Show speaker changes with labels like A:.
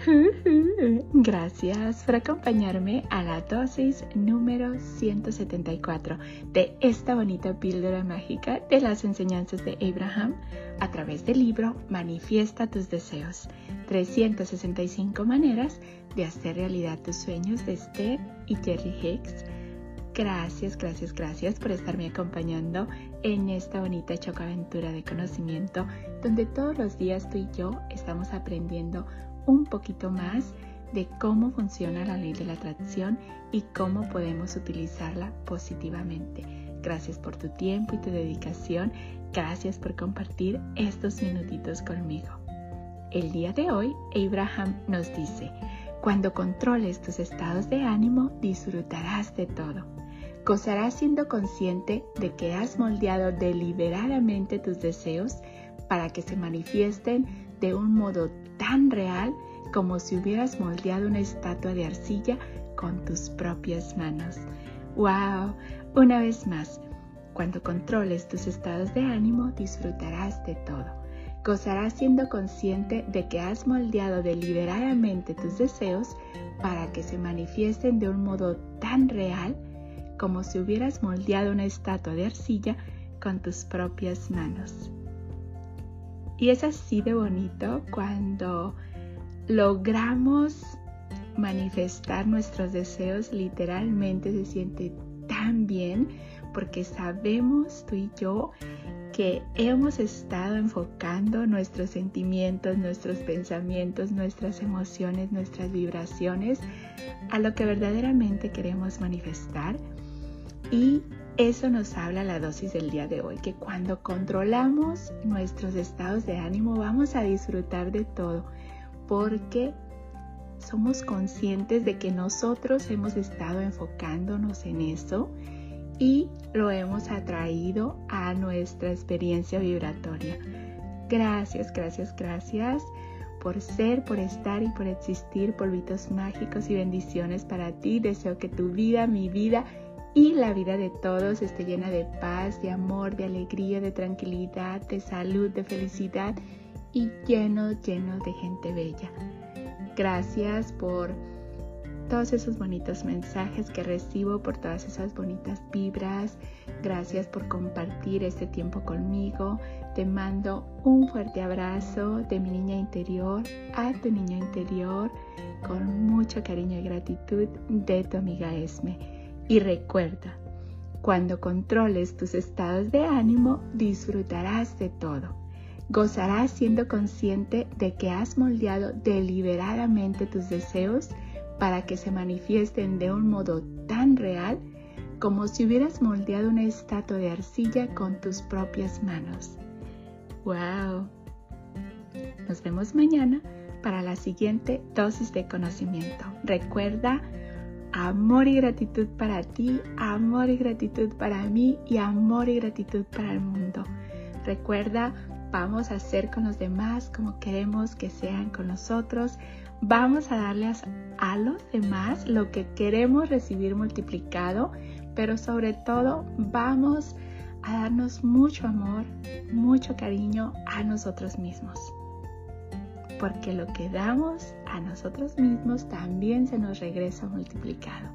A: Gracias por acompañarme a la dosis número 174 de esta bonita píldora mágica de las enseñanzas de Abraham a través del libro Manifiesta tus deseos. 365 maneras de hacer realidad tus sueños de Esther y Jerry Hicks. Gracias, gracias, gracias por estarme acompañando en esta bonita chocaventura de conocimiento donde todos los días tú y yo estamos aprendiendo un poquito más de cómo funciona la ley de la atracción y cómo podemos utilizarla positivamente. Gracias por tu tiempo y tu dedicación. Gracias por compartir estos minutitos conmigo. El día de hoy, Abraham nos dice, cuando controles tus estados de ánimo, disfrutarás de todo. Gozarás siendo consciente de que has moldeado deliberadamente tus deseos para que se manifiesten de un modo tan real como si hubieras moldeado una estatua de arcilla con tus propias manos. ¡Wow! Una vez más, cuando controles tus estados de ánimo, disfrutarás de todo. Gozarás siendo consciente de que has moldeado deliberadamente tus deseos para que se manifiesten de un modo tan real como si hubieras moldeado una estatua de arcilla con tus propias manos. Y es así de bonito cuando logramos manifestar nuestros deseos, literalmente se siente tan bien porque sabemos tú y yo que hemos estado enfocando nuestros sentimientos, nuestros pensamientos, nuestras emociones, nuestras vibraciones a lo que verdaderamente queremos manifestar. Y eso nos habla la dosis del día de hoy, que cuando controlamos nuestros estados de ánimo vamos a disfrutar de todo, porque somos conscientes de que nosotros hemos estado enfocándonos en eso y lo hemos atraído a nuestra experiencia vibratoria. Gracias, gracias, gracias por ser, por estar y por existir, polvitos mágicos y bendiciones para ti. Deseo que tu vida, mi vida y la vida de todos esté llena de paz, de amor, de alegría, de tranquilidad, de salud, de felicidad y lleno, lleno de gente bella. Gracias por todos esos bonitos mensajes que recibo, por todas esas bonitas vibras. Gracias por compartir este tiempo conmigo. Te mando un fuerte abrazo de mi niña interior a tu niña interior con mucho cariño y gratitud de tu amiga Esme. Y recuerda, cuando controles tus estados de ánimo, disfrutarás de todo. Gozarás siendo consciente de que has moldeado deliberadamente tus deseos para que se manifiesten de un modo tan real como si hubieras moldeado una estatua de arcilla con tus propias manos. ¡Wow! Nos vemos mañana para la siguiente dosis de conocimiento. Recuerda, amor y gratitud para ti, amor y gratitud para mí y amor y gratitud para el mundo. Recuerda, vamos a hacer con los demás como queremos que sean con nosotros. Vamos a darles a los demás lo que queremos recibir multiplicado, pero sobre todo vamos a darnos mucho amor, mucho cariño a nosotros mismos. Porque lo que damos a nosotros mismos también se nos regresa multiplicado.